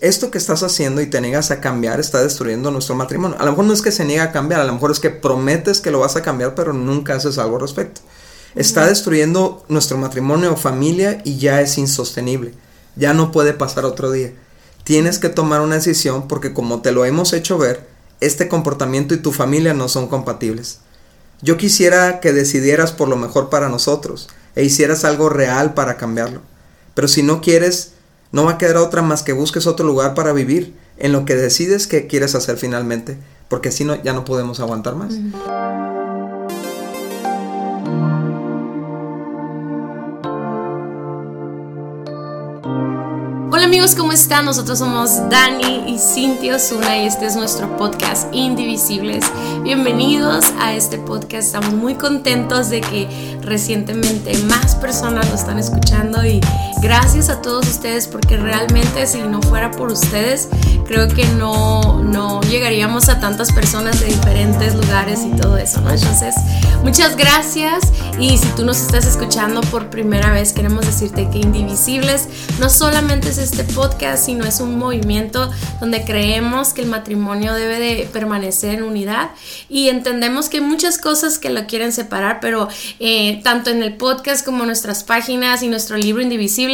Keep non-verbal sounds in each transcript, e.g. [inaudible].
esto que estás haciendo y te niegas a cambiar está destruyendo nuestro matrimonio. A lo mejor no es que se niega a cambiar, a lo mejor es que prometes que lo vas a cambiar, pero nunca haces algo al respecto. Está destruyendo nuestro matrimonio o familia y ya es insostenible. Ya no puede pasar otro día. Tienes que tomar una decisión porque como te lo hemos hecho ver, este comportamiento y tu familia no son compatibles. Yo quisiera que decidieras por lo mejor para nosotros e hicieras algo real para cambiarlo. Pero si no quieres, no va a quedar otra más que busques otro lugar para vivir en lo que decides que quieres hacer finalmente, porque si no ya no podemos aguantar más. Hola amigos, ¿cómo están? Nosotros somos Dani y Cintia Osuna y este es nuestro podcast Indivisibles. Bienvenidos a este podcast. Estamos muy contentos de que recientemente más personas lo están escuchando y gracias a todos ustedes porque realmente si no fuera por ustedes creo que no, no llegaríamos a tantas personas de diferentes lugares y todo eso, ¿no? Entonces, muchas gracias y si tú nos estás escuchando por primera vez queremos decirte que Indivisibles no solamente es este podcast, sino es un movimiento donde creemos que el matrimonio debe de permanecer en unidad y entendemos que hay muchas cosas que lo quieren separar, pero eh, tanto en el podcast como en nuestras páginas y nuestro libro Indivisibles,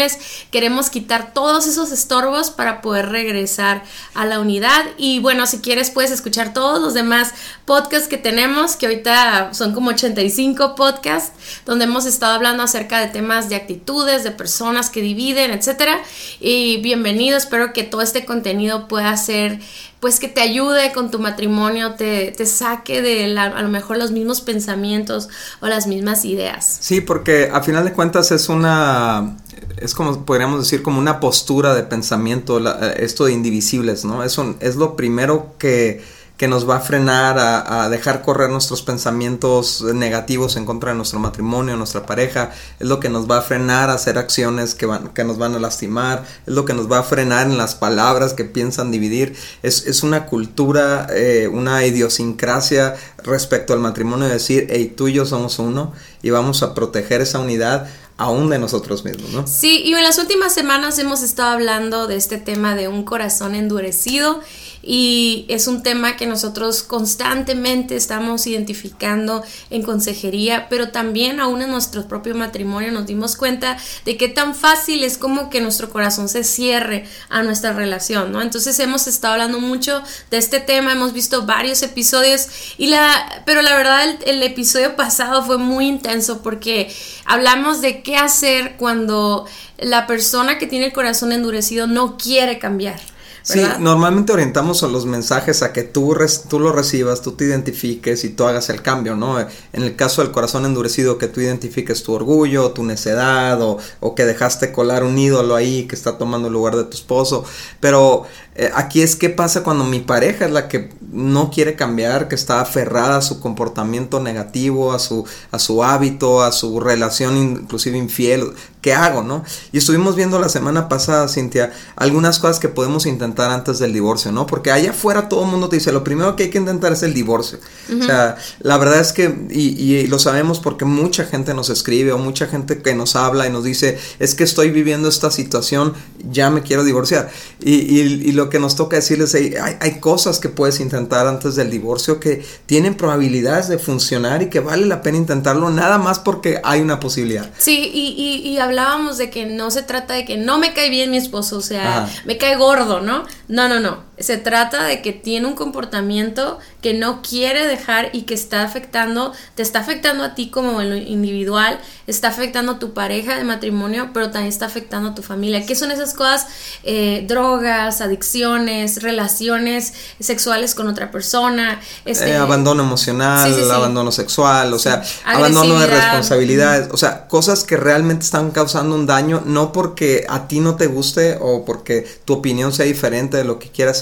queremos quitar todos esos estorbos para poder regresar a la unidad. Y bueno, si quieres puedes escuchar todos los demás podcasts que tenemos, que ahorita son como 85 podcasts, donde hemos estado hablando acerca de temas de actitudes, de personas que dividen, etcétera. Y bienvenido. Espero que todo este contenido pueda ser, pues que te ayude con tu matrimonio, te saque de a lo mejor los mismos pensamientos o las mismas ideas. Sí, porque a final de cuentas es una, es como podríamos decir como una postura de pensamiento, esto de indivisibles, ¿no? Es, es lo primero que que nos va a frenar a, dejar correr nuestros pensamientos negativos en contra de nuestro matrimonio, nuestra pareja, es lo que nos va a frenar a hacer acciones que, van, que nos van a lastimar, es lo que nos va a frenar en las palabras que piensan dividir, es, es una cultura, eh, una idiosincrasia respecto al matrimonio de decir, hey, tú y yo somos uno y vamos a proteger esa unidad aún de nosotros mismos, ¿no? Sí, y en las últimas semanas hemos estado hablando de este tema de un corazón endurecido y es un tema que nosotros constantemente estamos identificando en consejería, pero también aún en nuestro propio matrimonio nos dimos cuenta de qué tan fácil es como que nuestro corazón se cierre a nuestra relación, ¿no? Entonces hemos estado hablando mucho de este tema, hemos visto varios episodios y la, pero la verdad el, el episodio pasado fue muy intenso porque hablamos de qué hacer cuando la persona que tiene el corazón endurecido no quiere cambiar. Sí, normalmente orientamos a los mensajes a que tú, tú lo recibas, tú te identifiques y tú hagas el cambio, ¿no? En el caso del corazón endurecido, que tú identifiques tu orgullo, tu necedad o, o que dejaste colar un ídolo ahí que está tomando el lugar de tu esposo. Pero eh, aquí es qué pasa cuando mi pareja es la que no quiere cambiar, que está aferrada a su comportamiento negativo, a su, a su hábito, a su relación inclusive infiel. ¿Qué hago, no? Y estuvimos viendo la semana pasada, Cintia, algunas cosas que podemos intentar antes del divorcio, ¿no? Porque allá afuera todo el mundo te dice, lo primero que hay que intentar es el divorcio. O sea, la verdad es que, y, y, lo sabemos porque mucha gente nos escribe o mucha gente que nos habla y nos dice, es que estoy viviendo esta situación, ya me quiero divorciar. Y, y, y lo que nos toca decirles, hay, hay, cosas que puedes intentar antes del divorcio que tienen probabilidades de funcionar y que vale la pena intentarlo nada más porque hay una posibilidad. Sí, y, y, hablábamos de que no se trata de que no me cae bien mi esposo, o sea, me cae gordo, ¿no? No, no, no. Se trata de que tiene un comportamiento que no quiere dejar y que está afectando, te está afectando a ti como en lo individual, está afectando a tu pareja de matrimonio, pero también está afectando a tu familia. ¿Qué son esas cosas? Eh, drogas, adicciones, relaciones sexuales con otra persona. Este, eh, abandono emocional, abandono sexual, o sea, abandono de responsabilidades, o sea, cosas que realmente están causando un daño, no porque a ti no te guste o porque tu opinión sea diferente de lo que quieras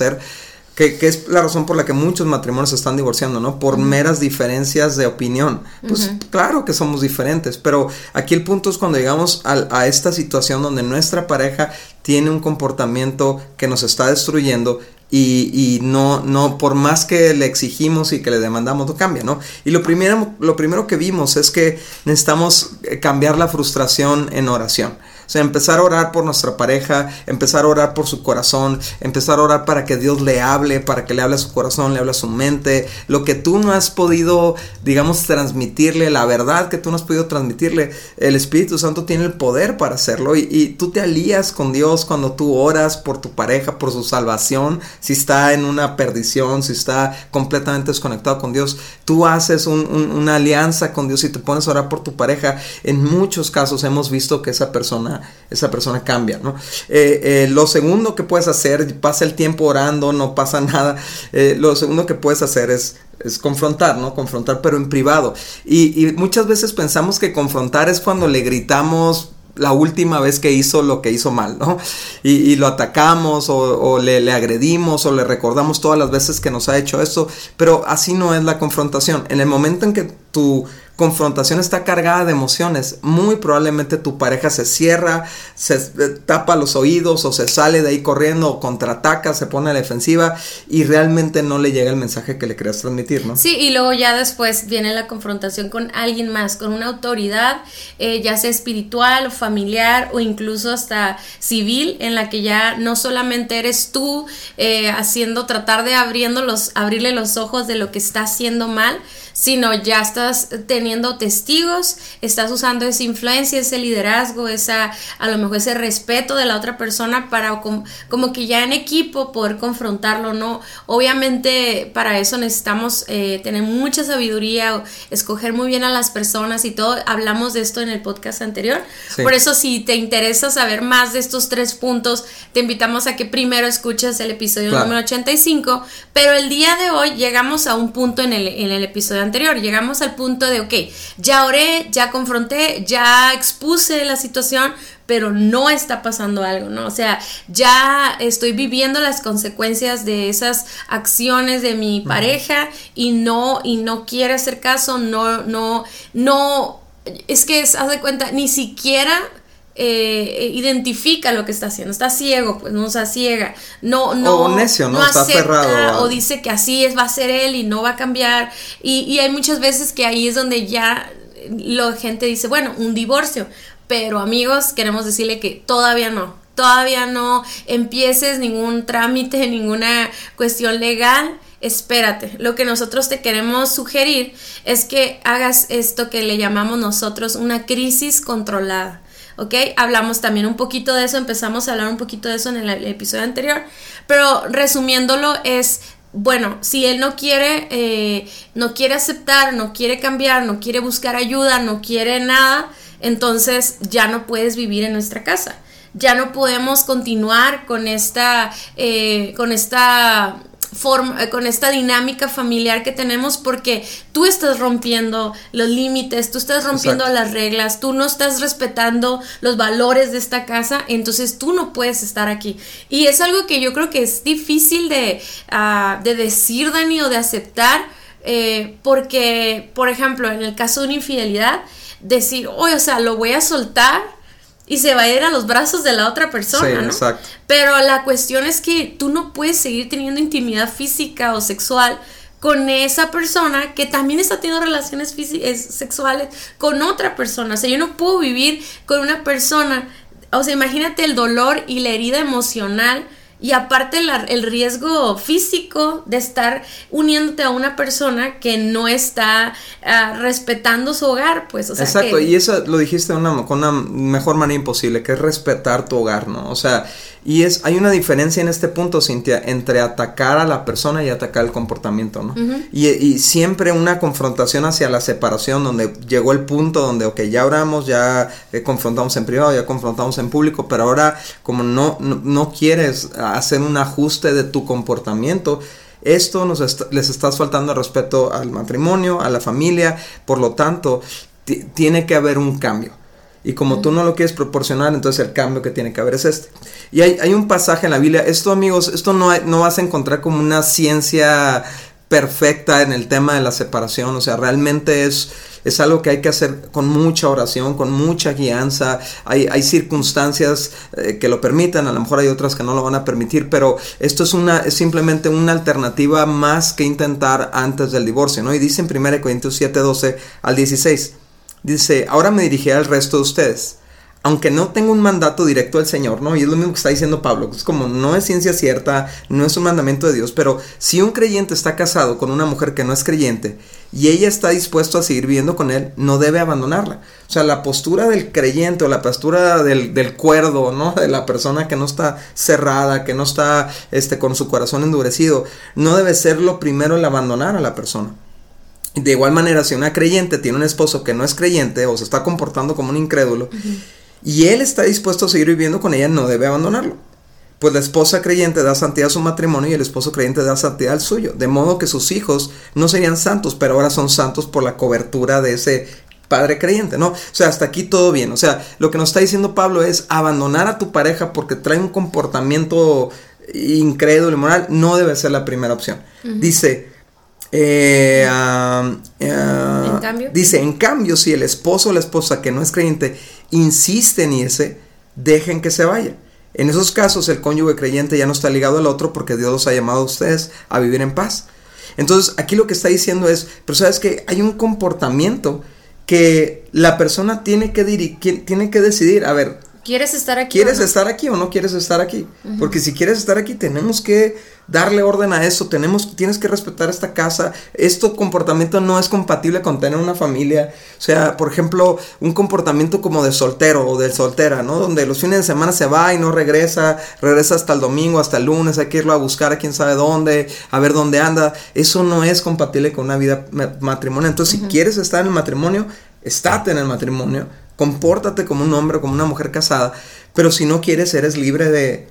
que, es la razón por la que muchos matrimonios se están divorciando, ¿no? Por meras diferencias de opinión. Pues claro que somos diferentes, pero aquí el punto es cuando llegamos a, esta situación donde nuestra pareja tiene un comportamiento que nos está destruyendo y, y, no, no, por más que le exigimos y que le demandamos, no cambia, ¿no? Y lo primero, lo primero que vimos es que necesitamos cambiar la frustración en oración. O sea, empezar a orar por nuestra pareja, empezar a orar por su corazón, empezar a orar para que Dios le hable, para que le hable a su corazón, le hable a su mente, lo que tú no has podido, digamos, transmitirle, la verdad que tú no has podido transmitirle, el Espíritu Santo tiene el poder para hacerlo y, tú te alías con Dios cuando tú oras por tu pareja, por su salvación, si está en una perdición, si está completamente desconectado con Dios, tú haces una alianza con Dios y te pones a orar por tu pareja. En muchos casos hemos visto que esa persona, esa persona cambia, ¿no? Eh, eh, lo segundo que puedes hacer, pasa el tiempo orando, no pasa [laughs] nada. Eh, lo segundo que puedes hacer es es confrontar, ¿no? Confrontar, pero en privado. Y, y, muchas veces pensamos que confrontar es cuando le gritamos la última vez que hizo lo que hizo mal, ¿no? Y, lo atacamos o, le, le, agredimos o le recordamos todas las veces que nos ha hecho eso, pero así no es la confrontación. En el momento en que tu confrontación está cargada de emociones, muy probablemente tu pareja se cierra, se eh, tapa los oídos o se sale de ahí corriendo o contraataca, se pone a la defensiva y realmente no le llega el mensaje que le querías transmitir, ¿no? Sí, y luego ya después viene la confrontación con alguien más, con una autoridad, eh, ya sea espiritual o familiar o incluso hasta civil, en la que ya no solamente eres tú eh, haciendo, tratar de abriendo los, abrirle los ojos de lo que está haciendo mal, sino ya estás teniendo testigos, estás usando esa influencia, ese liderazgo, esa, a lo mejor ese respeto de la otra persona para como, como que ya en equipo poder confrontarlo, ¿no? Obviamente para eso necesitamos eh, tener mucha sabiduría, escoger muy bien a las personas y todo, hablamos de esto en el podcast anterior, por eso si te interesa saber más de estos tres puntos, te invitamos a que primero escuches el episodio número 85, pero el día de hoy llegamos a un punto en el, en el episodio anterior. Llegamos al punto de, ok, ya oré, ya confronté, ya expuse la situación, pero no está pasando algo, ¿no? O sea, ya estoy viviendo las consecuencias de esas acciones de mi pareja y no, y no quiere hacer caso, no, no, no, es que, haz de cuenta, ni siquiera eh, identifica lo que está haciendo, está ciego, pues no está ciega, no, no, o necio, ¿no? está o dice que así es, va a ser él y no va a cambiar, y, y hay muchas veces que ahí es donde ya la gente dice, bueno, un divorcio, pero amigos, queremos decirle que todavía no, todavía no empieces ningún trámite, [laughs] ninguna cuestión legal, espérate. Lo que nosotros te queremos sugerir es que hagas esto que le llamamos nosotros una crisis controlada. ¿Ok? Hablamos también un poquito de eso, empezamos a hablar un poquito de eso en el, episodio anterior, pero resumiéndolo es bueno, si él no quiere, eh, no quiere aceptar, no quiere cambiar, no quiere buscar ayuda, no quiere nada, entonces ya no puedes vivir en nuestra casa. Ya no podemos continuar con esta, eh, con esta forma, eh, con esta dinámica familiar que tenemos porque tú estás rompiendo los límites, tú estás rompiendo las reglas, tú no estás respetando los valores de esta casa, entonces tú no puedes estar aquí. Y es algo que yo creo que es difícil de, ah, de decir, Dani, o de aceptar, eh, porque, por ejemplo, en el caso de una infidelidad, decir, oye, o sea, lo voy a soltar y se va a ir a los brazos de la otra persona, ¿no? Exacto. Pero la cuestión es que tú no puedes seguir teniendo intimidad física o sexual con esa persona que también está teniendo relaciones sexuales con otra persona. O sea, yo no puedo vivir con una persona, o sea, imagínate el dolor y la herida emocional y aparte el riesgo físico de estar uniéndote a una persona que no está ah, respetando su hogar, pues, o sea. Exacto, y eso lo dijiste una, con una mejor manera imposible, que es respetar tu hogar, ¿no? O sea, y es, hay una diferencia en este punto, Cintia, entre atacar a la persona y atacar el comportamiento, ¿no? y, siempre una confrontación hacia la separación, donde llegó el punto donde, ok, ya oramos, ya eh, confrontamos en privado, ya confrontamos en público, pero ahora como no, no, quieres hacer un ajuste de tu comportamiento, esto nos les estás faltando respeto al matrimonio, a la familia, por lo tanto, tiene que haber un cambio. Y como tú no lo quieres proporcionar, entonces el cambio que tiene que haber es este. Y hay, hay un pasaje en la Biblia, esto amigos, esto no, no vas a encontrar como una ciencia perfecta en el tema de la separación, o sea, realmente es, es algo que hay que hacer con mucha oración, con mucha guianza, hay, hay circunstancias eh, que lo permitan, a lo mejor hay otras que no lo van a permitir, pero esto es, una, es simplemente una alternativa más que intentar antes del divorcio, ¿no? Y dice en 1 Corintios 7, 12 al 16, Dice, ahora me dirigiré al resto de ustedes. aunque no tenga un mandato directo del Señor, ¿no? Y es lo mismo que está diciendo Pablo, es como no es ciencia cierta, no es un mandamiento de Dios, pero si un creyente está casado con una mujer que no es creyente y ella está dispuesto a seguir viviendo con él, no debe abandonarla. O sea, la postura del creyente o la postura del, del cuerdo, ¿no? De la persona que no está cerrada, que no está este, con su corazón endurecido, no debe ser lo primero el abandonar a la persona. De igual manera, si una creyente tiene un esposo que no es creyente o se está comportando como un incrédulo, y él está dispuesto a seguir viviendo con ella, no debe abandonarlo. Pues la esposa creyente da santidad a su matrimonio y el esposo creyente da santidad al suyo. De modo que sus hijos no serían santos, pero ahora son santos por la cobertura de ese padre creyente, ¿no? O sea, hasta aquí todo bien. O sea, lo que nos está diciendo Pablo es abandonar a tu pareja porque trae un comportamiento incrédulo y moral, no debe ser la primera opción. Dice, eh, ¿En cambio? Dice, en cambio, si el esposo o la esposa que no es creyente insiste en irse, dejen que se vaya. En esos casos el cónyuge creyente ya no está ligado al otro porque Dios los ha llamado a ustedes a vivir en paz. Entonces aquí lo que está diciendo es, pero sabes que hay un comportamiento que la persona tiene que, tiene que decidir, a ver, ¿Quieres estar aquí? ¿Quieres estar aquí o no quieres estar aquí? Porque si quieres estar aquí, tenemos que darle orden a eso, tenemos, tienes que respetar esta casa. Este comportamiento no es compatible con tener una familia. O sea, por ejemplo, un comportamiento como de soltero o de soltera, ¿no? Donde los fines de semana se va y no regresa, regresa hasta el domingo, hasta el lunes, hay que irlo a buscar a quién sabe dónde, a ver dónde anda. Eso no es compatible con una vida matrimonial. Entonces, si quieres estar en el matrimonio, estate en el matrimonio compórtate como un hombre, como una mujer casada, pero si no quieres, eres libre de,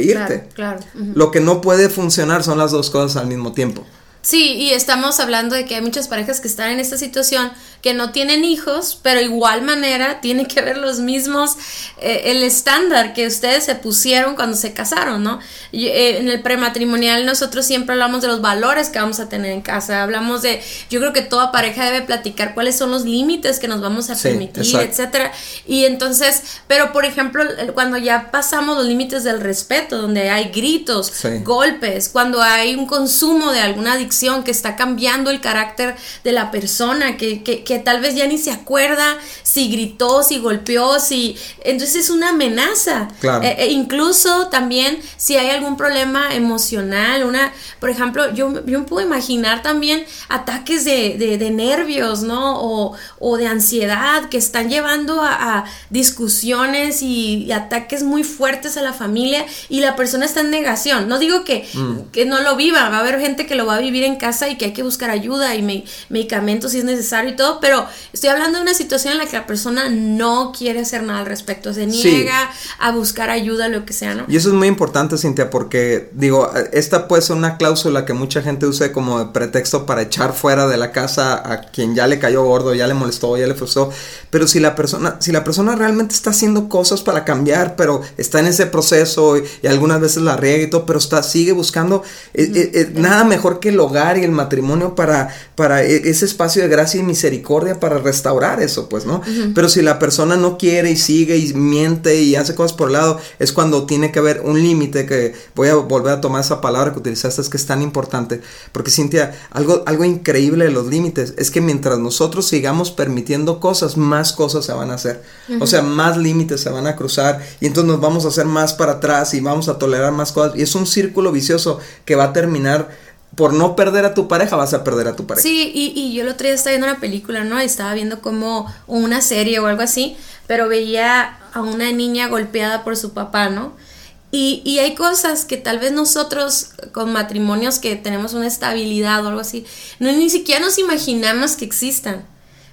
irte. Claro, Lo que no puede funcionar son las dos cosas al mismo tiempo. Sí, y estamos hablando de que hay muchas parejas que están en esta situación que no tienen hijos, pero igual manera tiene que ver los mismos, eh, el estándar que ustedes se pusieron cuando se casaron, ¿no? Eh, en el prematrimonial nosotros siempre hablamos de los valores que vamos a tener en casa, hablamos de, yo creo que toda pareja debe platicar cuáles son los límites que nos vamos a permitir, etcétera. Y entonces, pero por ejemplo, cuando ya pasamos los límites del respeto, donde hay gritos, golpes, cuando hay un consumo de alguna adicción, que está cambiando el carácter de la persona, que, que, tal vez ya ni se acuerda si gritó, si golpeó, si... Entonces es una amenaza. Claro. E, e incluso también si hay algún problema emocional, una... Por ejemplo, yo, yo me puedo imaginar también ataques de, de, nervios, ¿no? O, o, de ansiedad que están llevando a, discusiones y, ataques muy fuertes a la familia y la persona está en negación. No digo que, mm. que no lo viva, va a haber gente que lo va a vivir en casa y que hay que buscar ayuda y medicamentos si es necesario y todo, pero estoy hablando de una situación en la que la persona no quiere hacer nada al respecto, se niega a buscar ayuda, lo que sea, ¿no? Y eso es muy importante, Cintia, porque digo, esta puede ser una cláusula que mucha gente use como de pretexto para echar fuera de la casa a quien ya le cayó gordo, ya le molestó, ya le frustró, pero si la persona, si la persona realmente está haciendo cosas para cambiar, pero está en ese proceso y, algunas veces la riega y todo, pero está, sigue buscando, eh, eh, eh, nada mejor que lo y el matrimonio para, para e, ese espacio de gracia y misericordia para restaurar eso, pues, ¿no? Pero si la persona no quiere y sigue y miente y hace cosas por el lado, es cuando tiene que haber un límite que voy a volver a tomar esa palabra que utilizaste, es que es tan importante. Porque Cintia, algo, algo increíble de los límites es que mientras nosotros sigamos permitiendo cosas, más cosas se van a hacer. O sea, más límites se van a cruzar y entonces nos vamos a hacer más para atrás y vamos a tolerar más cosas. Y es un círculo vicioso que va a terminar por no perder a tu pareja vas a perder a tu pareja. Sí, y, y yo el otro día estaba viendo una película, ¿no? Estaba viendo como una serie o algo así, pero veía a una niña golpeada por su papá, ¿no? Y, y, hay cosas que tal vez nosotros con matrimonios que tenemos una estabilidad o algo así, no ni siquiera nos imaginamos que existan.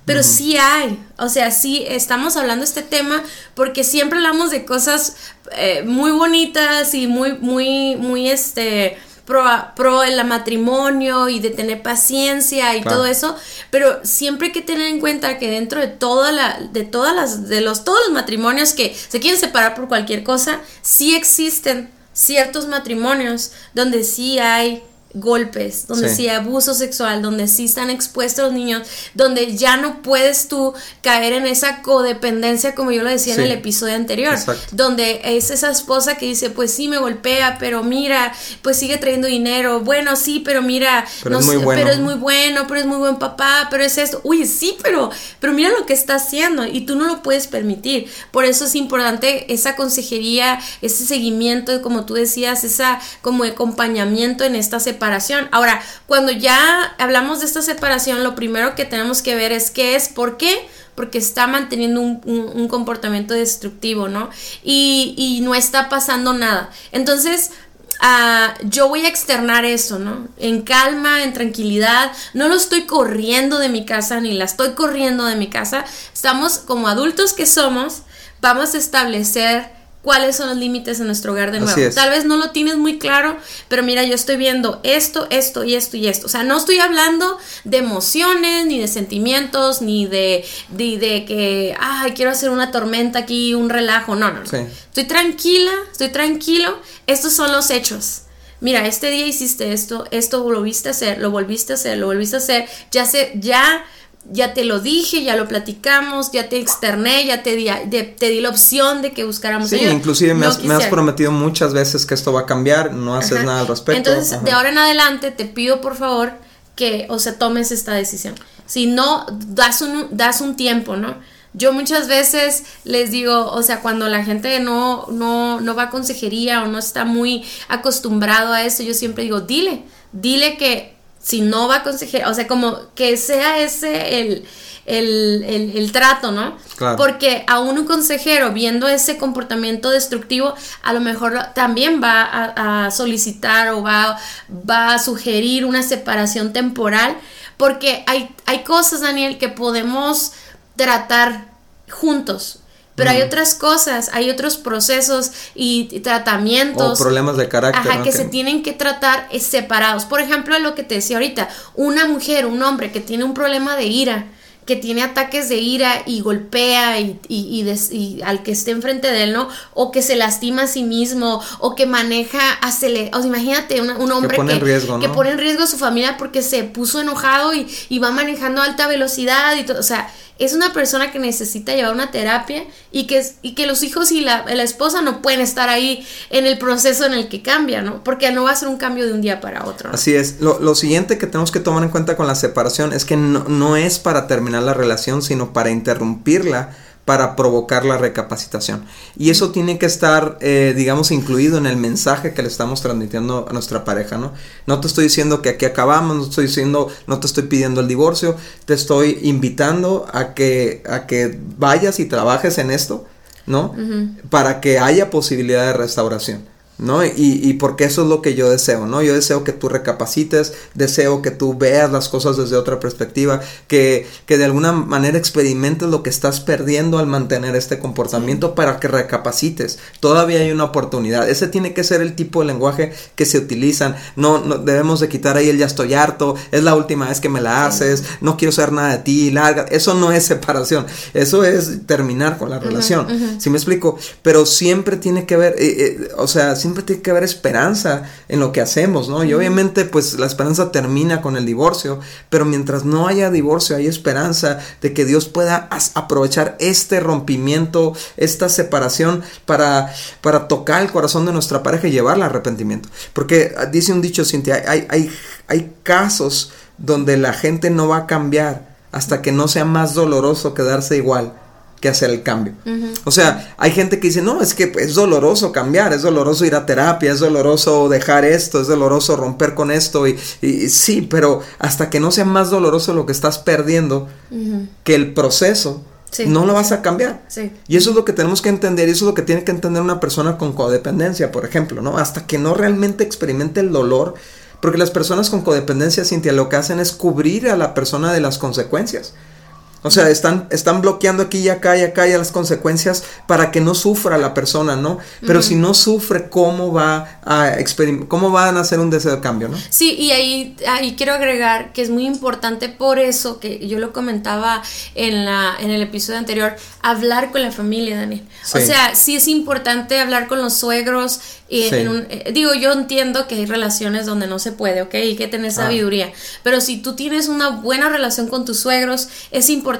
Pero sí hay, o sea, sí estamos hablando de este tema porque siempre hablamos de cosas eh, muy bonitas y muy, muy, muy, este, pro, pro el matrimonio y de tener paciencia y todo eso, pero siempre hay que tener en cuenta que dentro de toda la, de todas las, de los, todos los matrimonios que se quieren separar por cualquier cosa, sí existen ciertos matrimonios donde sí hay golpes, donde sí. hay abuso sexual, donde sí están expuestos los niños, donde ya no puedes tú caer en esa codependencia, como yo lo decía en el episodio anterior, donde es esa esposa que dice, pues sí me golpea, pero mira, pues sigue trayendo dinero, bueno, sí, pero mira, pero, es, muy bueno. pero es muy bueno, pero es muy buen papá, pero es esto, uy, sí, pero, pero mira lo que está haciendo y tú no lo puedes permitir. Por eso es importante esa consejería, ese seguimiento, como tú decías, esa como acompañamiento en esta separación Ahora, cuando ya hablamos de esta separación, lo primero que tenemos que ver es qué es, por qué, porque está manteniendo un, comportamiento destructivo, ¿no? Y, no está pasando nada. Entonces, ah, yo voy a externar eso, ¿no? En calma, en tranquilidad. No lo estoy corriendo de mi casa, ni la estoy corriendo de mi casa. Estamos como adultos que somos, vamos a establecer cuáles son los límites en nuestro hogar de nuevo. Tal vez no lo tienes muy claro, pero mira, yo estoy viendo esto, esto y esto y esto. O sea, no estoy hablando de emociones, ni de sentimientos, ni de, de, que, ay, quiero hacer una tormenta aquí, un relajo. No, no, no. Estoy tranquila, estoy tranquilo. Estos son los hechos. Mira, este día hiciste esto, esto lo volviste a hacer, lo volviste a hacer, lo volviste a hacer. Ya sé, ya ya te lo dije, ya lo platicamos, ya te externé, ya te di, te di la opción de que buscáramos Sí, inclusive me, has, prometido muchas veces que esto va a cambiar, no haces nada al respecto. Entonces, de ahora en adelante te pido por favor que, o sea, tomes esta decisión. Si no, das un, das un tiempo, ¿no? Yo muchas veces les digo, o sea, cuando la gente no, no, no va a consejería o no está muy acostumbrado a eso, yo siempre digo, dile, dile que si no va a consejería, o sea, como que sea ese el, el, trato, ¿no? Porque a un consejero viendo ese comportamiento destructivo, a lo mejor también va a, solicitar o va, va, a sugerir una separación temporal, porque hay, hay cosas, Daniel, que podemos tratar juntos, pero hay otras cosas, hay otros procesos y, tratamientos. O problemas de carácter. Ajá, que, se tienen que tratar separados. Por ejemplo, lo que te decía ahorita, una mujer, un hombre que tiene un problema de ira, que tiene ataques de ira y golpea y, y, al que esté enfrente de él, ¿no? O que se lastima a sí mismo, o que maneja, o sea, imagínate un, hombre que pone, en riesgo, que pone en riesgo a su familia porque se puso enojado y, y va manejando a alta velocidad y todo, o sea, es una persona que necesita llevar una terapia y que, y que los hijos y la, la, esposa no pueden estar ahí en el proceso en el que cambia, ¿no? Porque no va a ser un cambio de un día para otro. Así es. Lo, lo, siguiente que tenemos que tomar en cuenta con la separación es que no, no es para terminar la relación, sino para interrumpirla para provocar la recapacitación. Y eso tiene que estar, eh, digamos, incluido en el mensaje que le estamos transmitiendo a nuestra pareja, ¿no? No te estoy diciendo que aquí acabamos, no estoy diciendo, no te estoy pidiendo el divorcio, te estoy invitando a que, a que vayas y trabajes en esto, ¿no? Para que haya posibilidad de restauración. ¿No? Y, y, porque eso es lo que yo deseo, ¿no? Yo deseo que tú recapacites, deseo que tú veas las cosas desde otra perspectiva, que, que de alguna manera experimentes lo que estás perdiendo al mantener este comportamiento para que recapacites. Todavía hay una oportunidad. Ese tiene que ser el tipo de lenguaje que se utilizan. No, no debemos de quitar ahí el ya estoy harto, es la última vez que me la haces, no quiero saber nada de ti, larga. Eso no es separación, eso es terminar con la relación. si me explico? Pero siempre tiene que ver, eh, eh, o sea, siempre tiene que haber esperanza en lo que hacemos, ¿no? Y obviamente pues la esperanza termina con el divorcio, pero mientras no haya divorcio hay esperanza de que Dios pueda aprovechar este rompimiento, esta separación para, para tocar el corazón de nuestra pareja y llevarla al arrepentimiento. Porque ah, dice un dicho, Cintia, hay, hay, hay casos donde la gente no va a cambiar hasta que no sea más doloroso quedarse igual que hacer el cambio. O sea, hay gente que dice, no, es que es doloroso cambiar, es doloroso ir a terapia, es doloroso dejar esto, es doloroso romper con esto, y, sí, pero hasta que no sea más doloroso lo que estás perdiendo que el proceso, no lo vas a cambiar. Y eso es lo que tenemos que entender, y eso es lo que tiene que entender una persona con codependencia, por ejemplo, ¿no? Hasta que no realmente experimente el dolor, porque las personas con codependencia, Cintia, lo que hacen es cubrir a la persona de las consecuencias. O sea, están, están bloqueando aquí y acá y acá y a las consecuencias para que no sufra la persona, ¿no? Pero si no sufre, ¿cómo va a cómo van a hacer un deseo de cambio, ¿no? Sí, y ahí, ahí quiero agregar que es muy importante por eso, que yo lo comentaba en, la, en el episodio anterior, hablar con la familia, Daniel. O sea, sí es importante hablar con los suegros. Y eh, digo, yo entiendo que hay relaciones donde no se puede, ¿ok? Hay que tener ah. sabiduría. Pero si tú tienes una buena relación con tus suegros, es importante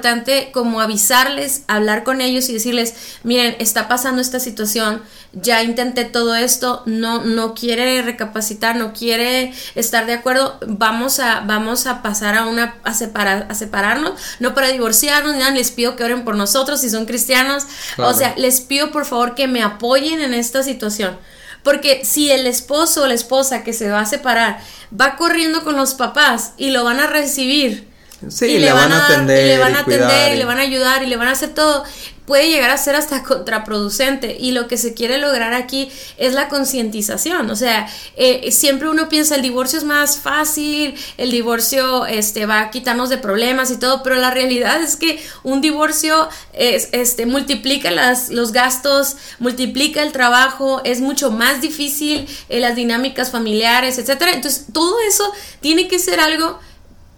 como avisarles, hablar con ellos y decirles, miren, está pasando esta situación, ya intenté todo esto, no, no quiere recapacitar, no quiere estar de acuerdo, vamos a, vamos a pasar a una, a separar, a separarnos, no para divorciarnos, ya les pido que oren por nosotros si son cristianos, o sea, les pido por favor que me apoyen en esta situación. Porque si el esposo o la esposa que se va a separar va corriendo con los papás y lo van a recibir, y le, van, a atender, y le van a atender, y le van a ayudar, y le van a hacer todo. Puede llegar a ser hasta [laughs] contraproducente. Y lo que se quiere lograr aquí es la concientización, o sea, eh, siempre uno piensa el divorcio es más fácil, el divorcio este, va a quitarnos de problemas y todo, pero la realidad es que un divorcio es, este, multiplica las, los gastos, multiplica el trabajo, es mucho más difícil eh, las dinámicas familiares, etcétera, entonces todo eso tiene que ser algo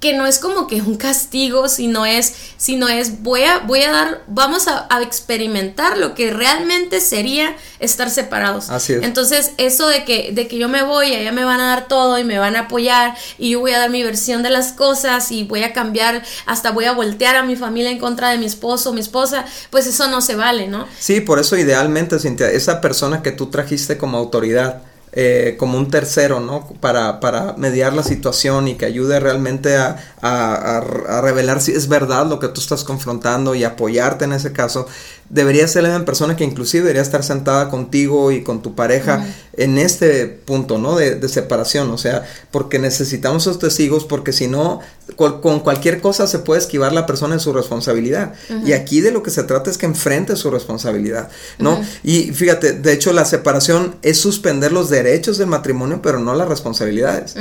que no es como que un castigo, sino es, sino es voy a, voy a dar, vamos a, experimentar lo que realmente sería estar separados. Así es. Entonces, eso de que, de que yo me voy, allá me van a dar todo y me van a apoyar y yo voy a dar mi versión de las cosas y voy a cambiar, hasta voy a voltear a mi familia en contra de mi esposo o mi esposa, pues eso no se vale, ¿no? Sí, por eso idealmente, Cintia, esa persona que tú trajiste como autoridad, eh, como un tercero, ¿no? Para, para, mediar la situación y que ayude realmente a, a, revelar si es verdad lo que tú estás confrontando y apoyarte en ese caso debería ser la persona que inclusive debería estar sentada contigo y con tu pareja en este punto, ¿no? De, separación, o sea, porque necesitamos esos testigos, porque si no, con cualquier cosa se puede esquivar la persona en su responsabilidad. Y aquí de lo que se trata es que enfrente su responsabilidad, ¿no? Y fíjate, de hecho la separación es suspender los derechos del matrimonio, pero no las responsabilidades.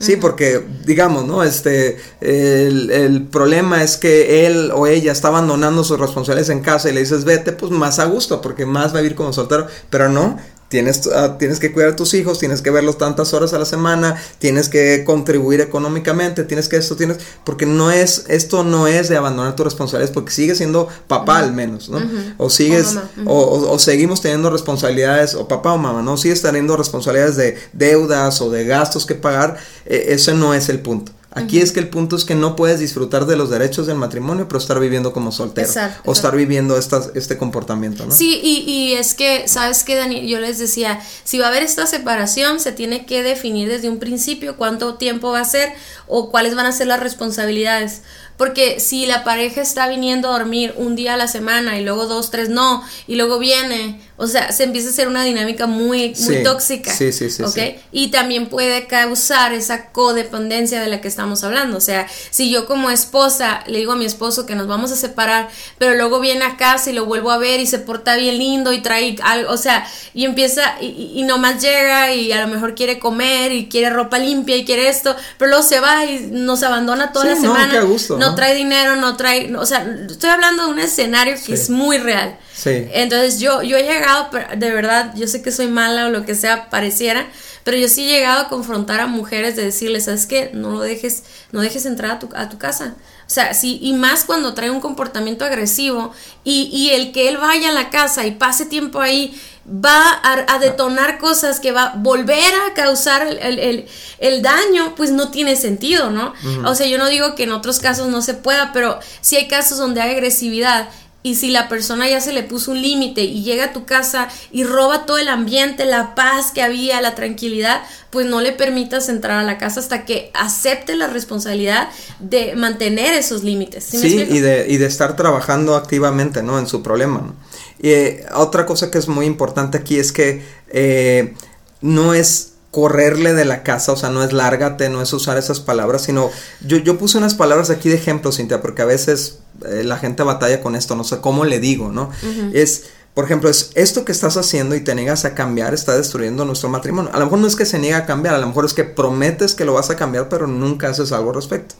Sí, porque, digamos, ¿no? Este, el, el problema es que él o ella está abandonando sus responsabilidades en casa y le dices, vete, pues más a gusto, porque más va a vivir como soltero, pero no, Tienes, ah, tienes, que cuidar a tus hijos, tienes que verlos tantas horas a la semana, tienes que contribuir económicamente, tienes que esto, tienes, porque no es, esto no es de abandonar tus responsabilidades, porque sigues siendo papá al menos, ¿no? O sigues, o, seguimos teniendo responsabilidades, o papá o mamá, ¿no? Sigues teniendo responsabilidades de deudas o de gastos que pagar, e, ese no es el punto. Aquí es que el punto es que no puedes disfrutar de los derechos del matrimonio, pero estar viviendo como soltero. o estar viviendo este comportamiento, ¿no? Sí, y, y es que, ¿sabes qué, Dani? Yo les decía, si va a haber esta separación, se tiene que definir desde un principio cuánto tiempo va a ser o cuáles van a ser las responsabilidades. Porque si la pareja está viniendo a dormir un día a la semana y luego dos, tres no, y luego viene, o sea, se empieza a hacer una dinámica muy, muy tóxica. Sí, sí, sí, Y también puede causar esa codependencia de la que estamos hablando. O sea, si yo como esposa le digo a mi esposo que nos vamos a separar, pero luego viene a casa y lo vuelvo a ver y se porta bien lindo y trae algo, o sea, y empieza y, y nomás llega y a lo mejor quiere comer y quiere ropa limpia y quiere esto, pero luego se va y nos abandona toda la semana. gusto, no trae dinero, no trae, o sea, estoy hablando de un escenario que es muy real. Sí. Entonces yo, yo he llegado, de verdad, yo sé que soy mala o lo que sea, pareciera, pero yo sí he llegado a confrontar a mujeres de decirles, ¿sabes qué? No lo dejes, no dejes entrar a tu, a tu casa. O sea, sí, y más cuando trae un comportamiento agresivo y, y el que él vaya a la casa y pase tiempo ahí va a, detonar cosas que va a volver a causar el, daño, pues no tiene sentido, ¿no? O sea, yo no digo que en otros casos no se pueda, pero si hay casos donde hay agresividad y si la persona ya se le puso un límite y llega a tu casa y roba todo el ambiente, la paz que había, la tranquilidad, pues no le permitas entrar a la casa hasta que acepte la responsabilidad de mantener esos límites. Sí, y, de, y de estar trabajando activamente, ¿no? En su problema, ¿no? Y eh, otra cosa que es muy importante aquí es que eh, no es correrle de la casa, o sea, no es lárgate, no es usar esas palabras, sino yo, yo puse unas palabras aquí de ejemplo, Cintia, porque a veces eh, la gente batalla con esto, no sé cómo le digo, ¿no? Es, por ejemplo, es esto que estás haciendo y te niegas a cambiar está destruyendo nuestro matrimonio. A lo mejor no es que se niega a cambiar, a lo mejor es que prometes que lo vas a cambiar, pero nunca haces algo al respecto.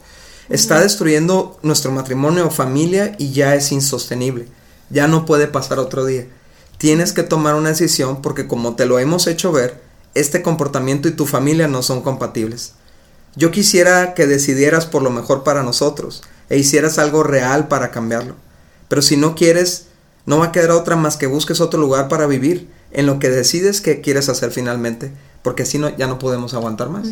está destruyendo nuestro matrimonio o familia y ya es insostenible. Ya no puede pasar otro día. Tienes que tomar una decisión porque como te lo hemos hecho ver, este comportamiento y tu familia no son compatibles. Yo quisiera que decidieras por lo mejor para nosotros e hicieras algo real para cambiarlo. Pero si no quieres, no va a quedar otra más que busques otro lugar para vivir en lo que decides que quieres hacer finalmente, porque si no ya no podemos aguantar más.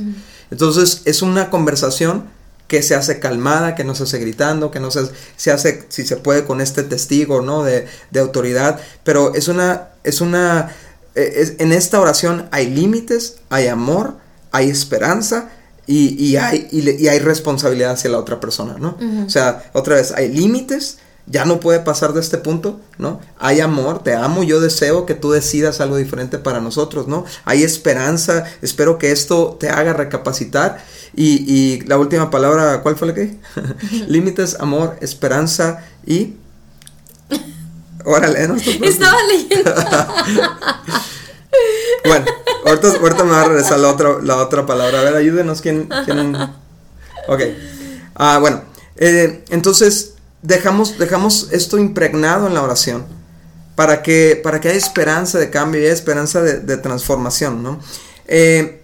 Entonces es una conversación que se hace calmada, que no se hace gritando, que no se, se hace, si se puede, con este testigo, ¿no? De, de autoridad, pero es una, es una, e, en esta oración hay límites, hay amor, hay esperanza y, y hay, y, hay responsabilidad hacia la otra persona, ¿no? O sea, otra vez, hay límites, ya no puede pasar de este punto, ¿no? Hay amor, te amo, yo deseo que tú decidas algo diferente para nosotros, ¿no? Hay esperanza, espero que esto te haga recapacitar. Y, y la última palabra, ¿cuál fue la que? [laughs] [laughs] Límites, amor, esperanza y... Órale, ¿no? [laughs] Estaba leyendo. [laughs] bueno, ahorita, ahorita, me va a regresar la otra, la otra palabra. A ver, ayúdenos, ¿quién? quién? Ok. Ah, bueno, eh, entonces dejamos, dejamos esto impregnado en la oración para que, para que haya esperanza de cambio y haya esperanza de, transformación, ¿no? Eh,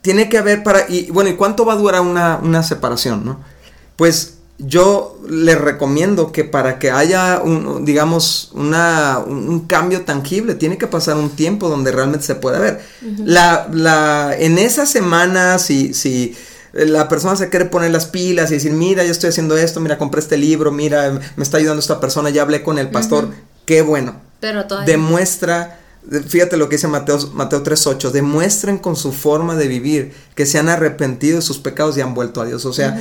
tiene que haber para, y bueno, ¿y cuánto va a durar una, separación, no? Pues yo le recomiendo que para que haya un, digamos, una, un, cambio tangible, tiene que pasar un tiempo donde realmente se pueda ver. la, la, en esa semana, si, si, la persona se quiere poner las pilas y decir, mira, yo estoy haciendo esto, mira, compré este libro, mira, me está ayudando esta persona, ya hablé con el pastor, qué bueno. Pero todavía. Demuestra, fíjate lo que dice Mateo, Mateo 3.8, demuestren con su forma de vivir que se han arrepentido de sus pecados y han vuelto a Dios. O sea,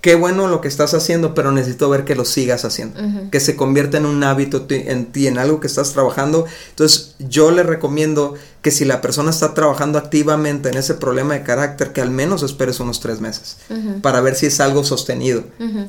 qué bueno lo que estás haciendo, pero necesito ver que lo sigas haciendo, que se convierta en un hábito en ti, en algo que estás trabajando. Entonces, yo le recomiendo que si la persona está trabajando activamente en ese problema de carácter, que al menos esperes unos tres meses para ver si es algo sostenido,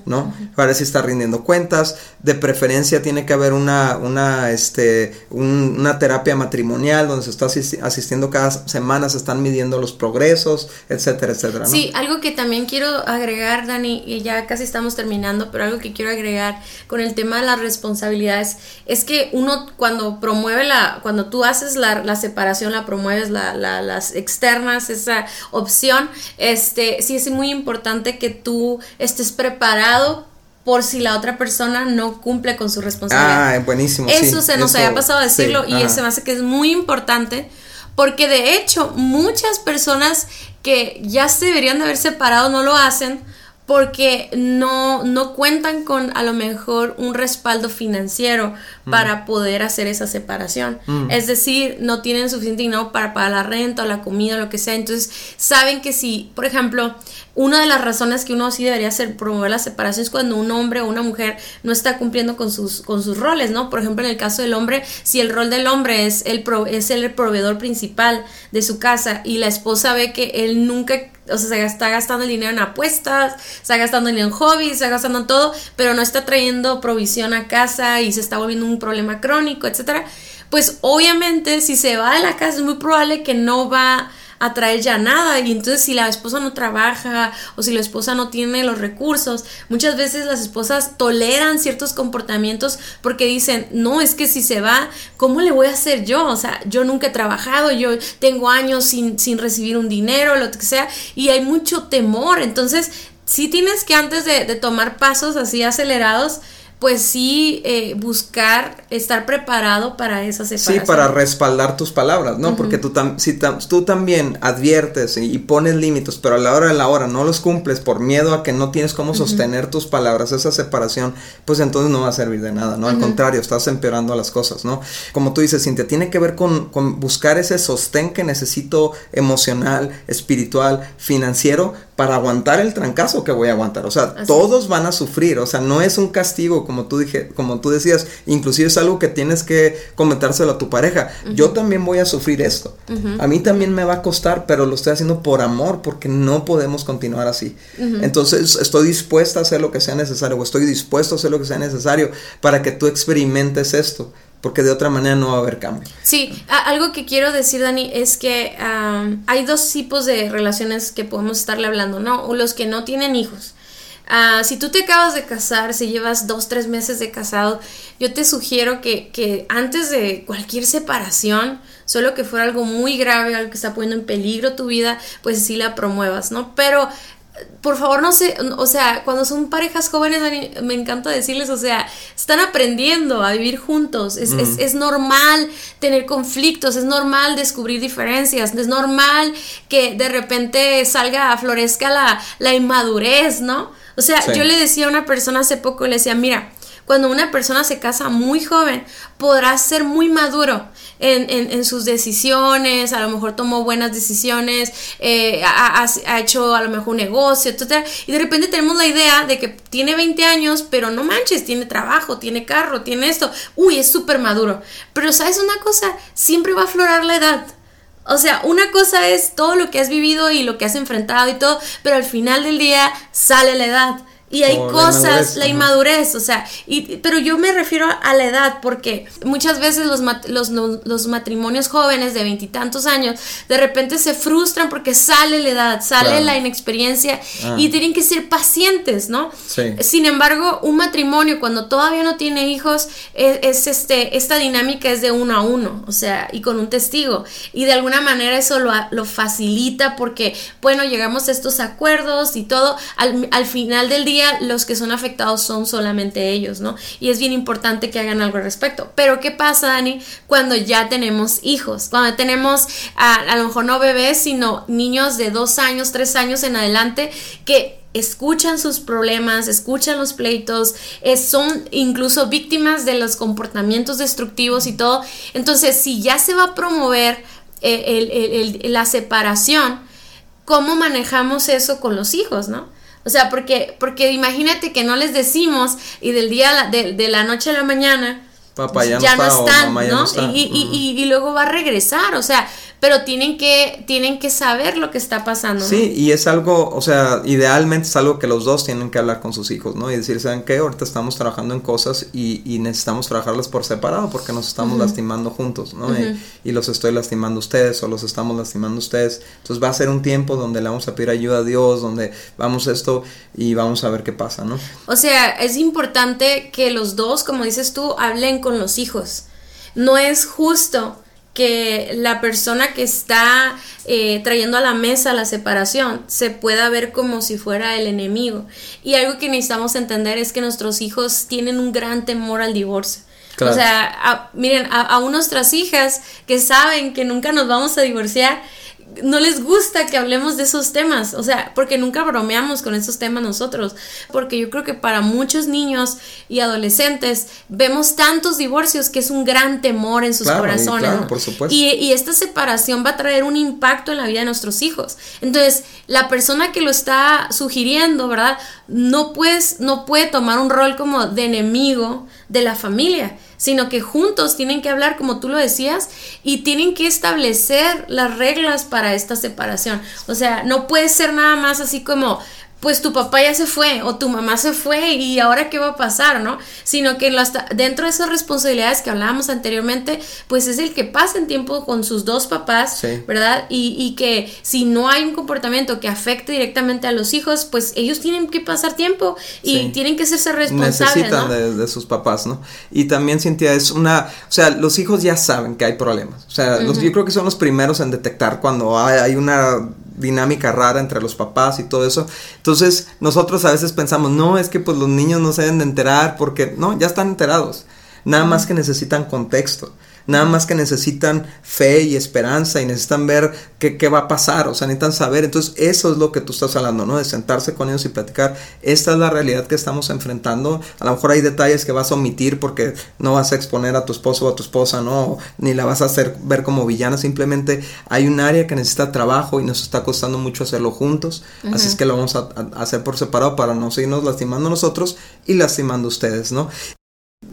¿no? Para ver si está rindiendo cuentas. De preferencia tiene que haber una, una, este, una terapia matrimonial donde se está asistiendo cada semana, se están midiendo los progresos, etcétera, etcétera. Sí, algo que también quiero agregar, Dani, y ya casi estamos terminando, pero algo que quiero agregar con el tema de las responsabilidades es que uno cuando promueve la, cuando tú haces la, la separación, la promueves, la, las externas, esa opción, este, sí es muy importante que tú estés preparado por si la otra persona no cumple con su responsabilidad. Ah, buenísimo. Eso se nos había pasado a decirlo y eso me hace que es muy importante porque de hecho muchas personas que ya se deberían de haber separado no lo hacen porque no, no cuentan con a lo mejor un respaldo financiero mm. para poder hacer esa separación. Mm. Es decir, no tienen suficiente dinero para pagar la renta o la comida o lo que sea. Entonces, saben que si, por ejemplo, una de las razones que uno sí debería hacer promover la separación es cuando un hombre o una mujer no está cumpliendo con sus, con sus roles, ¿no? Por ejemplo, en el caso del hombre, si el rol del hombre es el, es el proveedor principal de su casa y la esposa ve que él nunca o sea, se está gastando el dinero en apuestas, está gastando en hobbies, está gastando en todo, pero no está trayendo provisión a casa y se está volviendo un problema crónico, etcétera. Pues obviamente si se va de la casa es muy probable que no va atraer ya nada. Y entonces si la esposa no trabaja o si la esposa no tiene los recursos, muchas veces las esposas toleran ciertos comportamientos porque dicen, no, es que si se va, ¿cómo le voy a hacer yo? O sea, yo nunca he trabajado, yo tengo años sin, sin recibir un dinero, lo que sea, y hay mucho temor. Entonces, si tienes que antes de, de tomar pasos así acelerados, pues sí eh, buscar estar preparado para esa separación. Sí, para respaldar tus palabras, ¿no? Porque tú, si tú también adviertes y, pones límites, pero a la hora de la hora no los cumples por miedo a que no tienes cómo sostener tus palabras, esa separación, pues entonces no va a servir de nada, ¿no? Al contrario, estás empeorando las cosas, ¿no? Como tú dices, Cintia, tiene que ver con, con buscar ese sostén que necesito emocional, espiritual, financiero, para aguantar el trancazo que voy a aguantar. O sea, todos van a sufrir. O sea, no es un castigo, como tú dije, como tú decías, inclusive es algo que tienes que comentárselo a tu pareja. Yo también voy a sufrir esto. A mí también me va a costar, pero lo estoy haciendo por amor, porque no podemos continuar así. Entonces, estoy dispuesta a hacer lo que sea necesario, o estoy dispuesto a hacer lo que sea necesario para que tú experimentes esto porque de otra manera no va a haber cambio. Sí, algo que quiero decir, Dani, es que hay dos tipos de relaciones que podemos estarle hablando, ¿no? Los que no tienen hijos. Ah, si tú te acabas de casar, si llevas dos, tres meses de casado, yo te sugiero que, que antes de cualquier separación, solo que fuera algo muy grave, algo que está poniendo en peligro tu vida, pues sí la promuevas, ¿no? Pero por favor, no sé, o sea, cuando son parejas jóvenes, me encanta decirles, o sea, están aprendiendo a vivir juntos, es, es, normal tener conflictos, es normal descubrir diferencias, es normal que de repente salga, florezca la, la inmadurez, ¿no? O sea, yo le decía a una persona hace poco, le decía, mira, cuando una persona se casa muy joven, podrá ser muy maduro en, sus decisiones, a lo mejor tomó buenas decisiones, eh, ha, hecho a lo mejor un negocio, etc. Y de repente tenemos la idea de que tiene 20 años, pero no manches, tiene trabajo, tiene carro, tiene esto. Uy, es súper maduro. Pero sabes una cosa, siempre va a aflorar la edad. O sea, una cosa es todo lo que has vivido y lo que has enfrentado y todo, pero al final del día sale la edad. Y hay cosas, la inmadurez, o sea, y, pero yo me refiero a la edad porque muchas veces los, los, los matrimonios jóvenes de veintitantos años de repente se frustran porque sale la edad, sale la inexperiencia ah. y tienen que ser pacientes, ¿no? Sin embargo, un matrimonio cuando todavía no tiene hijos es, este, esta dinámica es de uno a uno, o sea, y con un testigo. Y de alguna manera eso lo, lo facilita porque, bueno, llegamos a estos acuerdos y todo, al, al final del día los que son afectados son solamente ellos, ¿no? Y es bien importante que hagan algo al respecto. Pero ¿qué pasa, Dani, cuando ya tenemos hijos? Cuando tenemos a, lo mejor no bebés, sino niños de dos años, tres años en adelante que escuchan sus problemas, escuchan los pleitos, son incluso víctimas de los comportamientos destructivos y todo. Entonces, si ya se va a promover eh, la separación, ¿cómo manejamos eso con los hijos, no? O sea, porque, porque imagínate que no les decimos y del día, de, de la noche a la mañana, Papá ya, no, están, ¿no? Y, y, y, luego va a regresar, o sea, pero tienen que, tienen que saber lo que está pasando. Sí, y es algo, o sea, idealmente es algo que los dos tienen que hablar con sus hijos, ¿no? Y decir, ¿saben qué? Ahorita estamos trabajando en cosas y, y necesitamos trabajarlas por separado porque nos estamos lastimando juntos, ¿no? y, los estoy lastimando ustedes o los estamos lastimando ustedes. Entonces va a ser un tiempo donde le vamos a pedir ayuda a Dios, donde vamos esto y vamos a ver qué pasa, ¿no? O sea, es importante que los dos, como dices tú, hablen con los hijos. No es justo que la persona que está eh, trayendo a la mesa la separación se pueda ver como si fuera el enemigo. Y algo que necesitamos entender es que nuestros hijos tienen un gran temor al divorcio. O sea, miren, a, a nuestras hijas que saben que nunca nos vamos a divorciar, no les gusta que hablemos de esos temas, o sea, porque nunca bromeamos con esos temas nosotros, porque yo creo que para muchos niños y adolescentes vemos tantos divorcios que es un gran temor en sus corazones. Claro, por supuesto. Y, y, esta separación va a traer un impacto en la vida de nuestros hijos. Entonces, la persona que lo está sugiriendo, ¿verdad? No, puedes, no puede tomar un rol como de enemigo de la familia sino que juntos tienen que hablar, como tú lo decías, y tienen que establecer las reglas para esta separación. O sea, no puede ser nada más así como, pues tu papá ya se fue o tu mamá se fue y ahora qué va a pasar, ¿no? Sino que dentro de esas responsabilidades que hablábamos anteriormente, pues es el que pasen tiempo con sus dos papás, ¿verdad? Y, que si no hay un comportamiento que afecte directamente a los hijos, pues ellos tienen que pasar tiempo y tienen que ser responsables. Necesitan de, sus papás, ¿no? Y también, Cintia, es una, o sea, los hijos ya saben que hay problemas, o sea, los, yo creo que son los primeros en detectar cuando hay una dinámica rara entre los papás y todo eso. Entonces, nosotros a veces pensamos, no, es que pues los niños no se deben de enterar porque, no, ya están enterados. Nada más que necesitan contexto nada más que necesitan fe y esperanza y necesitan ver qué, qué, va a pasar, o sea, necesitan saber. Entonces, eso es lo que tú estás hablando, ¿no? De sentarse con ellos y platicar. Esta es la realidad que estamos enfrentando. A lo mejor hay detalles que vas a omitir porque no vas a exponer a tu esposo o a tu esposa, ¿no? Ni la vas a hacer ver como villana, simplemente hay un área que necesita trabajo y nos está costando mucho hacerlo juntos. Así es que lo vamos a, a hacer por separado para no seguirnos lastimando nosotros y lastimando ustedes, ¿no?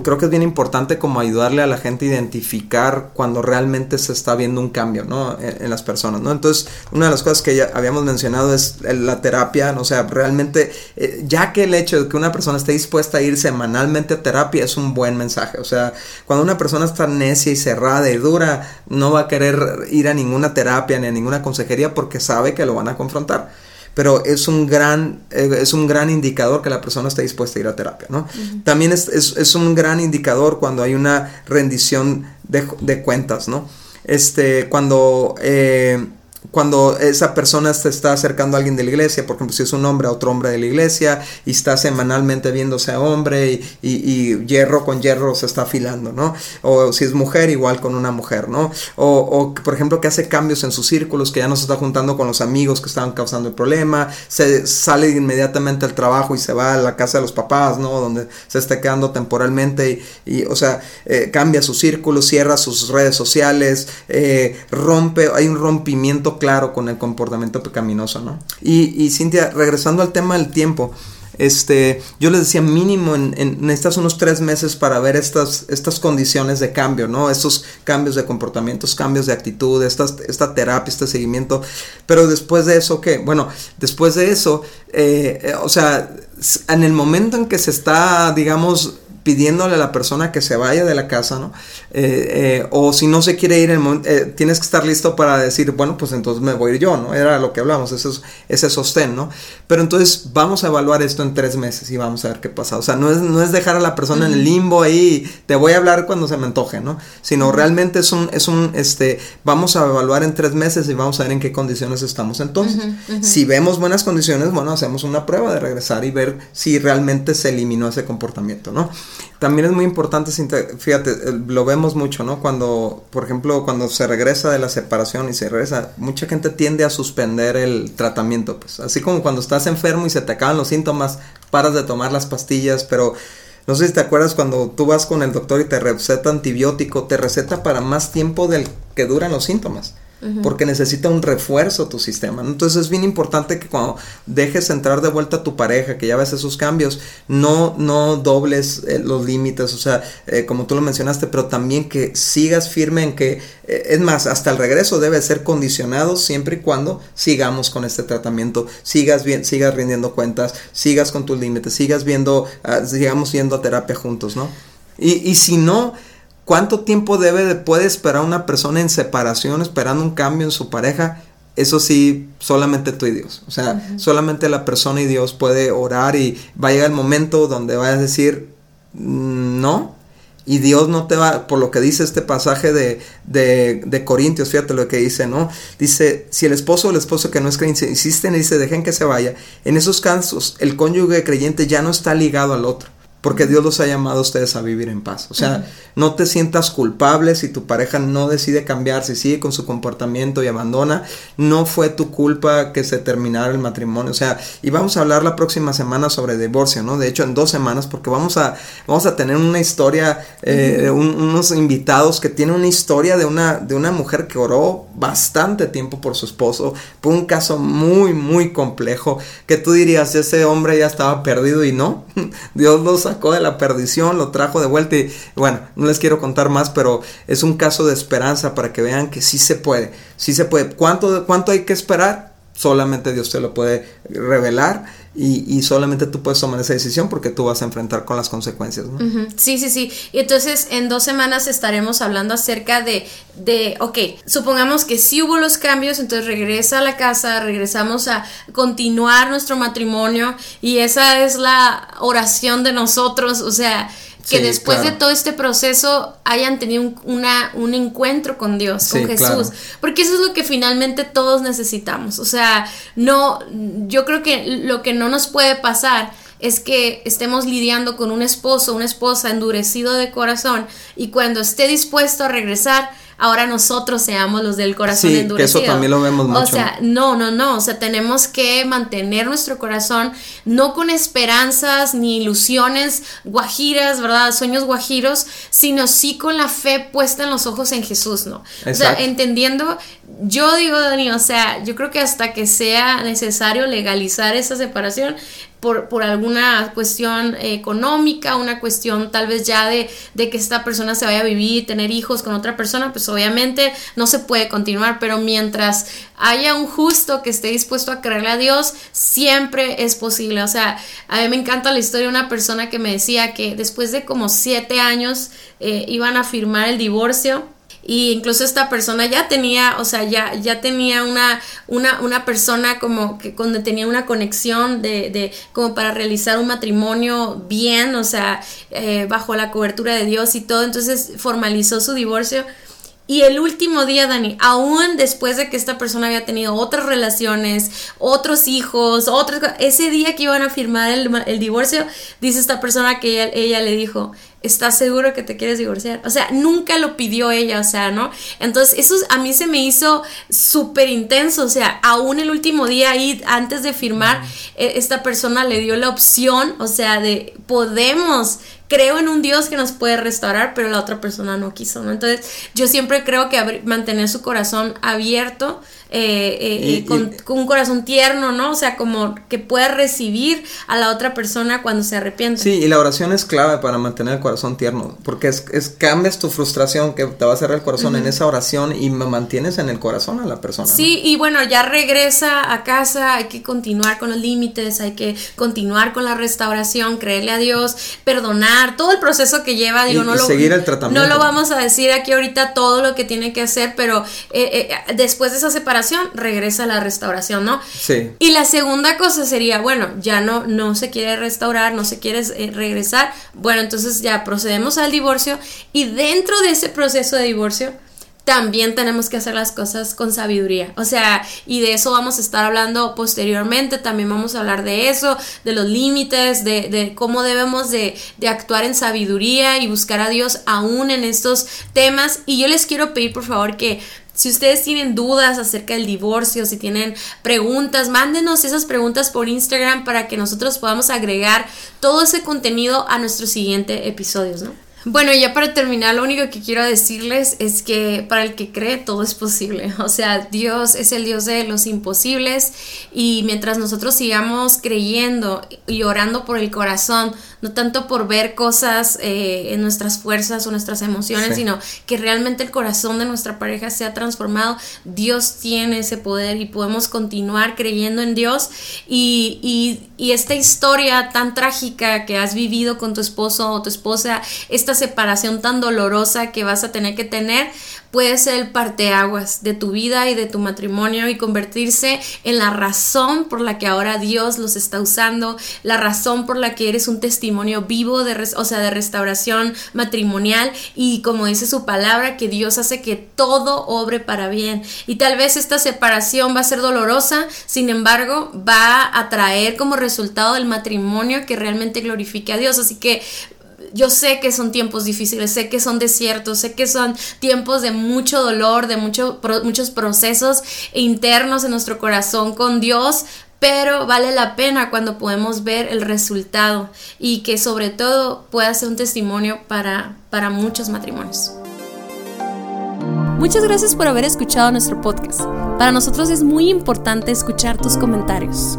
Creo que es bien importante como ayudarle a la gente a identificar cuando realmente se está viendo un cambio, ¿no? En, las personas, ¿no? Entonces, una de las cosas que ya habíamos mencionado es la terapia, ¿no? o sea, realmente, eh, ya que el hecho de que una persona esté dispuesta a ir semanalmente a terapia es un buen mensaje, o sea, cuando una persona está necia y cerrada y dura, no va a querer ir a ninguna terapia ni a ninguna consejería porque sabe que lo van a confrontar. Pero es un gran, eh, es un gran indicador que la persona está dispuesta a ir a terapia, ¿no? También es, es, un gran indicador cuando hay una rendición de, de cuentas, ¿no? Este, cuando... Eh, cuando esa persona se está acercando a alguien de la iglesia, por ejemplo, si es un hombre a otro hombre de la iglesia y está semanalmente viéndose a hombre y, hierro con hierro se está afilando, ¿no? O si es mujer, igual con una mujer, ¿no? O, por ejemplo, que hace cambios en sus círculos, que ya no se está juntando con los amigos que estaban causando el problema, se sale inmediatamente al trabajo y se va a la casa de los papás, ¿no? Donde se está quedando temporalmente y, o sea, eh, cambia su círculo, cierra sus redes sociales, eh, rompe, hay un rompimiento claro con el comportamiento pecaminoso, ¿no? Y, Cintia, regresando al tema del tiempo, este, yo les decía mínimo en, en, necesitas unos tres meses para ver estas, estas condiciones de cambio, ¿no? Estos cambios de comportamientos, cambios de actitud, esta, esta terapia, este seguimiento. Pero después de eso, ¿qué? Bueno, después de eso, eh, eh, o sea, en el momento en que se está, digamos, pidiéndole a la persona que se vaya de la casa, ¿no? Eh, eh, o si no se quiere ir, eh, tienes que estar listo para decir, bueno, pues entonces me voy a ir yo, ¿no? Era lo que hablamos, ese, ese sostén, ¿no? Pero entonces vamos a evaluar esto en tres meses y vamos a ver qué pasa. O sea, no es, no es dejar a la persona en el limbo ahí, te voy a hablar cuando se me antoje, ¿no? Sino realmente es un, es un, este, vamos a evaluar en tres meses y vamos a ver en qué condiciones estamos entonces. Si vemos buenas condiciones, bueno, hacemos una prueba de regresar y ver si realmente se eliminó ese comportamiento, ¿no? También es muy importante, fíjate, lo vemos mucho, ¿no? Cuando, por ejemplo, cuando se regresa de la separación y se regresa, mucha gente tiende a suspender el tratamiento, pues así como cuando estás enfermo y se te acaban los síntomas, paras de tomar las pastillas, pero no sé si te acuerdas cuando tú vas con el doctor y te receta antibiótico, te receta para más tiempo del que duran los síntomas porque necesita un refuerzo tu sistema. Entonces es bien importante que cuando dejes entrar de vuelta a tu pareja, que ya ves esos cambios, no, no dobles eh, los límites, o sea, eh, como tú lo mencionaste, pero también que sigas firme en que, eh, es más, hasta el regreso debe ser condicionado siempre y cuando sigamos con este tratamiento, sigas bien, sigas rindiendo cuentas, sigas con tus límites, sigas viendo, uh, sigamos yendo a terapia juntos, ¿no? Y, y si no, ¿Cuánto tiempo debe de, puede esperar una persona en separación esperando un cambio en su pareja? Eso sí, solamente tú y Dios. O sea, solamente la persona y Dios puede orar y va a llegar el momento donde vayas a decir mm, no. Y Dios no te va, por lo que dice este pasaje de, de, de Corintios, fíjate lo que dice, ¿no? Dice, si el esposo o el esposo que no es creyente insisten y dice, dejen que se vaya, en esos casos el cónyuge creyente ya no está ligado al otro porque Dios los ha llamado a ustedes a vivir en paz. O sea, no te sientas culpable si tu pareja no decide cambiar, si sigue con su comportamiento y abandona. No fue tu culpa que se terminara el matrimonio. O sea, y vamos a hablar la próxima semana sobre divorcio, ¿no? De hecho, en dos semanas, porque vamos a, vamos a tener una historia, eh, unos invitados que tienen una historia de una, de una mujer que oró bastante tiempo por su esposo. Fue un caso muy, muy complejo, que tú dirías, ese hombre ya estaba perdido y no. [laughs] Dios los sacó de la perdición, lo trajo de vuelta y bueno, no les quiero contar más, pero es un caso de esperanza para que vean que sí se puede, sí se puede. ¿Cuánto, cuánto hay que esperar? Solamente Dios te lo puede revelar y, solamente tú puedes tomar esa decisión porque tú vas a enfrentar con las consecuencias. ¿no? Sí, sí, sí. Y entonces en dos semanas estaremos hablando acerca de, de, ok, supongamos que sí hubo los cambios, entonces regresa a la casa, regresamos a continuar nuestro matrimonio y esa es la oración de nosotros, o sea, que después de todo este proceso hayan tenido un, una, un encuentro con Dios, con Jesús, porque eso es lo que finalmente todos necesitamos, o sea, no, yo creo que lo que no nos puede pasar es que estemos lidiando con un esposo, una esposa endurecido de corazón y cuando esté dispuesto a regresar, ahora nosotros seamos los del corazón sí, endurecido. Que eso también lo vemos mucho. O sea, no, no, no, o sea, tenemos que mantener nuestro corazón no con esperanzas ni ilusiones guajiras, ¿verdad? Sueños guajiros, sino sí con la fe puesta en los ojos en Jesús, ¿no? O sea, entendiendo, yo digo, Dani, o sea, yo creo que hasta que sea necesario legalizar esa separación, por, por, alguna cuestión económica, una cuestión tal vez ya de, de, que esta persona se vaya a vivir, tener hijos con otra persona, pues obviamente no se puede continuar, pero mientras haya un justo que esté dispuesto a creerle a Dios, siempre es posible. O sea, a mí me encanta la historia de una persona que me decía que después de como siete años eh, iban a firmar el divorcio y incluso esta persona ya tenía, o sea, ya, ya tenía una, una, una persona como que cuando tenía una conexión de, de como para realizar un matrimonio bien, o sea, eh, bajo la cobertura de Dios y todo, entonces formalizó su divorcio. Y el último día, Dani, aún después de que esta persona había tenido otras relaciones, otros hijos, otras ese día que iban a firmar el, el divorcio, dice esta persona que ella, ella, le dijo, ¿estás seguro que te quieres divorciar? O sea, nunca lo pidió ella, o sea, ¿no? Entonces, eso a mí se me hizo súper intenso, o sea, aún el último día ahí, antes de firmar, e, esta persona le dio la opción, o sea, de podemos creo en un Dios que nos puede restaurar, pero la otra persona no quiso, ¿no? Entonces, yo siempre creo que mantener su corazón abierto eh, eh, con, un corazón tierno, ¿no? O sea, como que pueda recibir a la otra persona cuando se arrepiente. Sí, y la oración es clave para mantener el corazón tierno, porque es, es cambias tu frustración que te va a cerrar el corazón en esa oración y mantienes en el corazón a la persona. Sí, y bueno, ya regresa a casa, hay que continuar con los límites, hay que continuar con la restauración, creerle a Dios, perdonar, todo el proceso que lleva, digo, no lo seguir el tratamiento. No lo vamos a decir aquí ahorita todo lo que tiene que hacer, pero eh, después de esa separación regresa a la restauración, ¿no? Sí. Y la segunda cosa sería, bueno, ya no, no se quiere restaurar, no se quiere eh, regresar, bueno, entonces ya procedemos al divorcio y dentro de ese proceso de divorcio, también tenemos que hacer las cosas con sabiduría. O sea, y de eso vamos a estar hablando posteriormente. También vamos a hablar de eso, de los límites, de, de cómo debemos de, de, actuar en sabiduría y buscar a Dios aún en estos temas. Y yo les quiero pedir, por favor, que si ustedes tienen dudas acerca del divorcio, si tienen preguntas, mándenos esas preguntas por Instagram para que nosotros podamos agregar todo ese contenido a nuestros siguientes episodios, ¿no? Bueno, ya para terminar, lo único que quiero decirles es que para el que cree todo es posible. [laughs] O sea, Dios es el Dios de los imposibles y mientras nosotros sigamos creyendo y orando por el corazón, no tanto por ver cosas eh, en nuestras fuerzas o nuestras emociones, sino que realmente el corazón de nuestra pareja sea transformado, Dios tiene ese poder y podemos continuar creyendo en Dios. Y, y, y esta historia tan trágica que has vivido con tu esposo o tu esposa, esta separación tan dolorosa que vas a tener que tener, puede ser el parteaguas de tu vida y de tu matrimonio y convertirse en la razón por la que ahora Dios los está usando, la razón por la que eres un testimonio vivo de, o sea, de restauración matrimonial y como dice su palabra, que Dios hace que todo obre para bien. Y tal vez esta separación va a ser dolorosa, sin embargo, va a traer como resultado el matrimonio que realmente glorifique a Dios. Así que yo sé que son tiempos difíciles, sé que son desiertos, sé que son tiempos de mucho dolor, de mucho, muchos procesos internos en nuestro corazón con Dios, pero vale la pena cuando podemos ver el resultado y que sobre todo pueda ser un testimonio para, para muchos matrimonios. Muchas gracias por haber escuchado nuestro podcast. Para nosotros es muy importante escuchar tus comentarios.